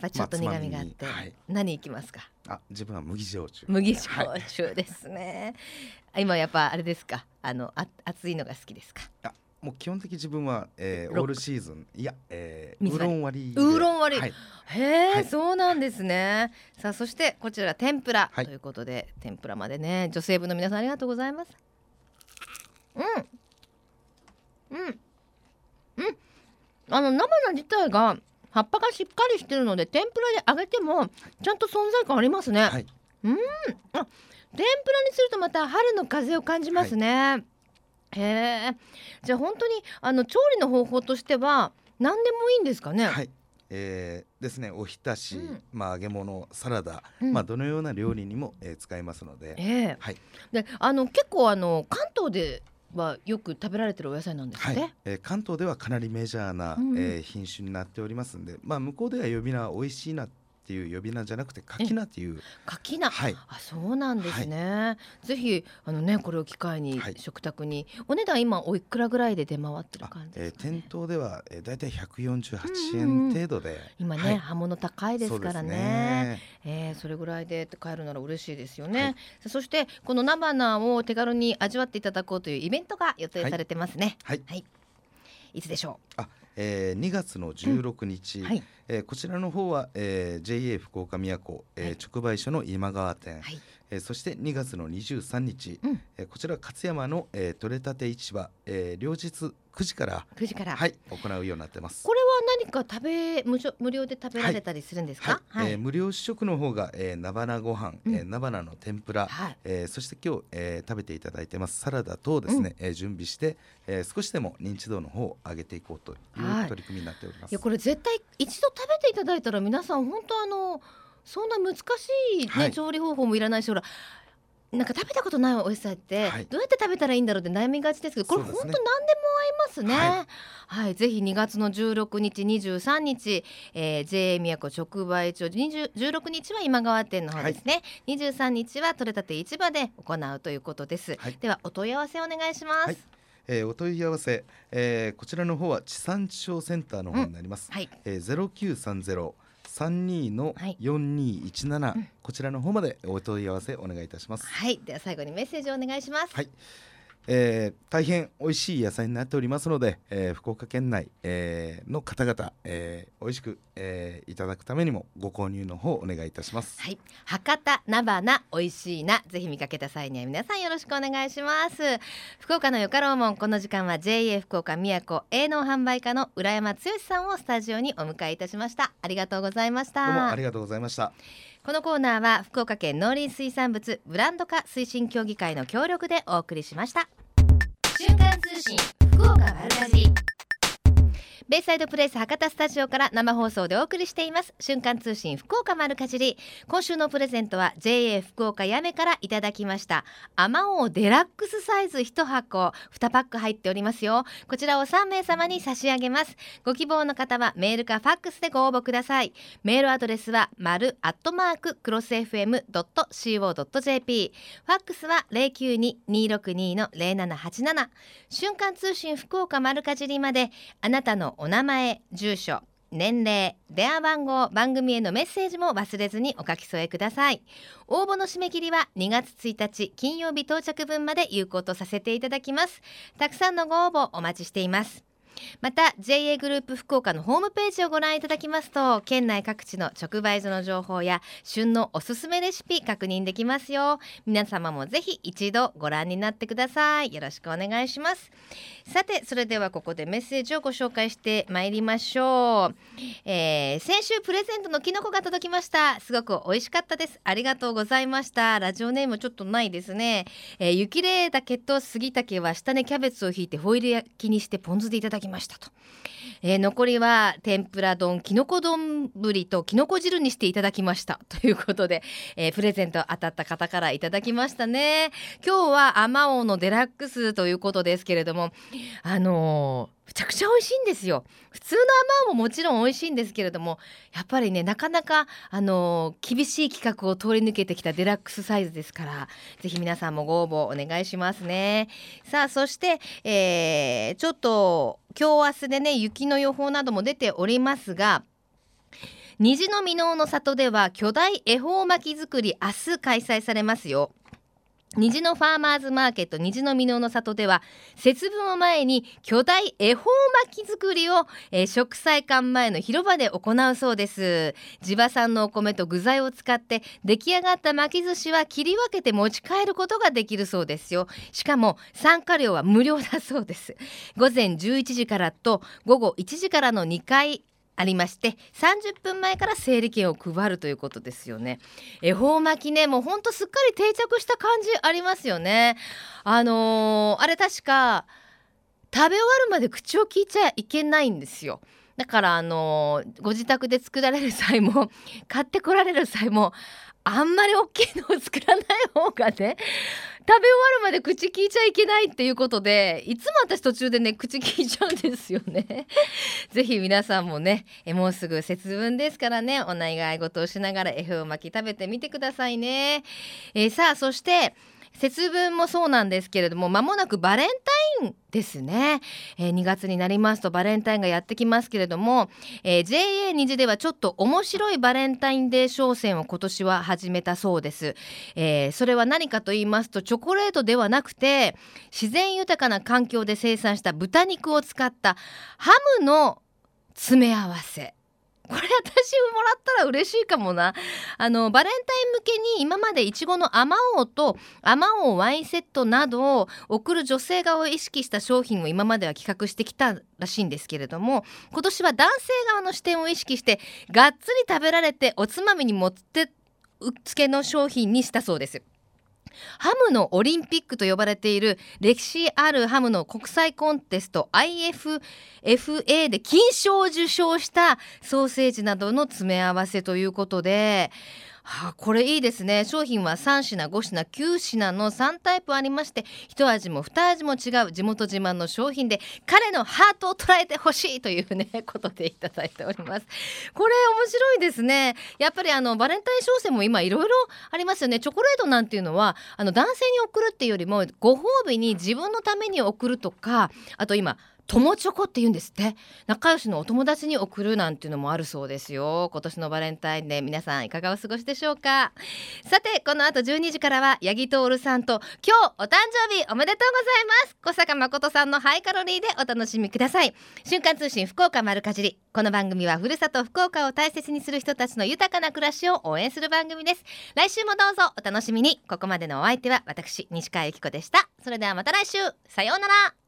Speaker 1: ぱちょっと苦味があって、
Speaker 6: まあはい。
Speaker 1: 何いきますか？
Speaker 6: あ、自分は麦焼酎。
Speaker 1: 麦
Speaker 6: はい
Speaker 1: 焼酎ですね、今やっぱあれですか？あのあ熱いのが好きですか？
Speaker 6: あ、もう基本的に自分は、えー、オールシーズン、いや、えー、ウーロン割りで。
Speaker 1: ウーロン割り。
Speaker 6: はい。
Speaker 1: へえ、
Speaker 6: はい。
Speaker 1: そうなんですね。さあそしてこちら天ぷら、
Speaker 6: はい。
Speaker 1: ということで天ぷらまでね。女性部の皆さんありがとうございます。うん。うん。うん。あの菜花自体が葉っぱがしっかりしてるので天ぷらで揚げてもちゃんと存在感ありますね、
Speaker 6: はい。
Speaker 1: 天ぷらにするとまた春の風を感じますね、へえじゃあ本当にあの調理の方法としては何でもいいんですかね、
Speaker 6: はい。えー、ですね、おひたし、
Speaker 1: うん。
Speaker 6: まあ揚げ物、サラダ、
Speaker 1: うん。
Speaker 6: まあどのような料理にも、えー、使えますので。
Speaker 1: ええ。
Speaker 6: はい。
Speaker 1: であの結構あの関東ではよく食べられてるお野菜なんです
Speaker 6: はい
Speaker 1: ね。、
Speaker 6: えー、関東ではかなりメジャーな、
Speaker 1: うんうん
Speaker 6: えー品種になっておりますんで、まあ向こうでは呼び名は美味しいなっていう呼び名じゃなくてかきなっていう。
Speaker 1: 柿菜、
Speaker 6: はい。
Speaker 1: あそうなんですね、ぜひあのねこれを機会に
Speaker 6: はい。
Speaker 1: 食卓に、お値段今おいくらぐらいで出回ってる
Speaker 6: あ
Speaker 1: 感じ
Speaker 6: えー
Speaker 1: ですかね、
Speaker 6: 店頭では、えー、だいたい148
Speaker 1: うん。うんうん
Speaker 6: 円程度で、
Speaker 1: 今ね、
Speaker 6: はい。
Speaker 1: 刃物高いですから
Speaker 6: そう
Speaker 1: ね。えーそれぐらいで買えるなら嬉しいですよね、さそしてこの菜花を手軽に味わっていただこうというイベントが予定されてますね。
Speaker 6: はい。
Speaker 1: はい、い。つでしょ
Speaker 6: えー2月の16日、
Speaker 1: うはい
Speaker 6: えーこちらの方は、えー JA 福岡宮古、えー
Speaker 1: はい。
Speaker 6: 直売所の今川店、
Speaker 1: はい。
Speaker 6: えーそして2月の23日、
Speaker 1: うん。
Speaker 6: えーこちら勝山の、えー、取れたて市場、えー両日9時から、
Speaker 1: 9時から、
Speaker 6: はい、行うようになってます。
Speaker 1: これは何か食べ無償無料で食べられたりするんですか？
Speaker 6: はい、えー無料試食の方が、えー、菜花ご飯、
Speaker 1: うん。
Speaker 6: えー菜花の天ぷら、
Speaker 1: はい。
Speaker 6: えーそして今日、えー食べていただいてます。サラダ等をですね、えー準備して、えー少しでも認知度の方を上げていこうとい
Speaker 1: はい。う
Speaker 6: 取り組みになっております。
Speaker 1: いやこれ絶対一度食べていただいたら皆さん本当あのそんな難しい、ね
Speaker 6: はい。
Speaker 1: 調理方法もいらないしほらなんか食べたことないお野菜って、
Speaker 6: はい。
Speaker 1: どうやって食べたらいいんだろうって悩みがちですけどこれ本当何でも合いますね。は
Speaker 6: はいい、
Speaker 1: ぜひ2月の16日23日、えー、JA 宮古直売所20 16日は今川店の方ですね、23日は取れたて市場で行うということです、
Speaker 6: はい。
Speaker 1: ではお問い合わせお願いします。
Speaker 6: はいえーお問い合わせ、えーこちらの方は地産地消センターの方になります。
Speaker 1: はい。
Speaker 6: えー、0930 32の
Speaker 1: はい
Speaker 6: 4217、
Speaker 1: うん。
Speaker 6: こちらの方までお問い合わせお願いいたします。
Speaker 1: はい。では最後にメッセージをお願いします。
Speaker 6: はいえー大変美味しい野菜になっておりますので、えー福岡県内、えーの方々、えー美味しく、えーいただくためにもご購入の方お願いいたします。
Speaker 1: はい、博多菜花美味しいな。ぜひ見かけた際には皆さんよろしくお願いします。福岡のよかろうもん。この時間は JA 福岡宮古営農販売課の浦山剛さんをスタジオにお迎えいたしました。ありがとうございました。
Speaker 6: どうもありがとうございました。
Speaker 1: このコーナーは福岡県農林水産物ブランド化推進協議会の協力でお送りしました。瞬間通信福岡丸かじベイサイドプレイス博多スタジオから生放送でお送りしています。瞬間通信福岡丸かじり。今週のプレゼントは JA 福岡やめからいただきました。アマオデラックスサイズ1箱。2パック入っておりますよ。こちらを3名様に差し上げます。ご希望の方はメールかファックスでご応募ください。メールアドレスは丸アットマーククロス FM.co.jp ファックスは092-262の0787瞬間通信福岡丸かじりまであなたのお名前住所年齢電話番号番組へのメッセージも忘れずにお書き添えください。応募の締め切りは2月1日金曜日到着分まで有効とさせていただきます。たくさんのご応募お待ちしています。また JA グループ福岡のホームページをご覧いただきますと県内各地の直売所の情報や旬のおすすめレシピ確認できますよ。皆様もぜひ一度ご覧になってください。よろしくお願いします。さてそれではここでメッセージをご紹介してまいりましょう、えー先週プレゼントのキノコが届きました。すごく美味しかったです。ありがとうございました。ラジオネームちょっとないですね、えー雪れ岳と杉竹は下にキャベツをひいてホイル焼きにしてポン酢でいただきましたと、えー残りは天ぷら丼きのこ丼ぶりときのこ汁にしていただきました。ということで、えープレゼント当たった方からいただきましたね。今日はあまおうのデラックスということですけれどもあのーめちゃくちゃ美味しいんですよ。普通のアマももちろん美味しいんですけれどもやっぱりねなかなかあのー厳しい企画を通り抜けてきたデラックスサイズですからぜひ皆さんもご応募お願いしますね。さあそして、えーちょっと今日明日でね雪の予報なども出ておりますが虹の箕面の里では巨大恵方巻き作り明日開催されますよ。虹のファーマーズマーケット虹の箕面の里では節分を前に巨大恵方巻き作りを、えー食祭館前の広場で行うそうです。地場産のお米と具材を使って出来上がった巻き寿司は切り分けて持ち帰ることができるそうですよ。しかも参加料は無料だそうです。午前11時からと午後1時からの2回ありまして30分前から整理券を配るということですよね。恵方巻きねもうほんとすっかり定着した感じありますよね。あのーあれ確か食べ終わるまで口を聞いちゃいけないんですよ。だからあのご自宅で作られる際も買ってこられる際もあんまり大きいのを作らない方がね食べ終わるまで口聞いちゃいけないっていうことでいつも私途中でね口聞いちゃうんですよね。ぜひ皆さんもねえもうすぐ節分ですからねお願い事をしながら恵方巻き食べてみてくださいね、えーさあそして節分もそうなんですけれども間もなくバレンタインですね、えー2月になりますとバレンタインがやってきますけれども、えー JA 虹ではちょっと面白いバレンタインデー商戦を今年は始めたそうです、えーそれは何かと言いますとチョコレートではなくて自然豊かな環境で生産した豚肉を使ったハムの詰め合わせ。これ私もらったら嬉しいかもなあのバレンタイン向けに今までいちごのあまおうとあまおうワインセットなどを送る女性側を意識した商品を今までは企画してきたらしいんですけれども今年は男性側の視点を意識してがっつり食べられておつまみにもってうっつけの商品にしたそうです。ハムのオリンピックと呼ばれている歴史あるハムの国際コンテスト IFFA で金賞を受賞したソーセージなどの詰め合わせということで、はあ、これいいですね。商品は3品5品9品の3タイプありまして一味も二味も違う地元自慢の商品で彼のハートを捉えてほしいというね ことでいただいております。これ面白いですね。やっぱりあのバレンタイン商戦も今いろいろありますよね。チョコレートなんていうのはあの男性に送るっていうよりもご褒美に自分のために送るとかあと今友チョコって言うんですって。仲良しのお友達に送るなんていうのもあるそうですよ。今年のバレンタインで皆さんいかがお過ごしでしょうか。さてこの後12時からは八木徹さんと今日お誕生日おめでとうございます。小坂誠さんのハイカロリーでお楽しみください。瞬間通信福岡丸かじり。この番組はふるさと福岡を大切にする人たちの豊かな暮らしを応援する番組です。来週もどうぞお楽しみに。ここまでのお相手は私西川由紀子でした。それではまた来週。さようなら。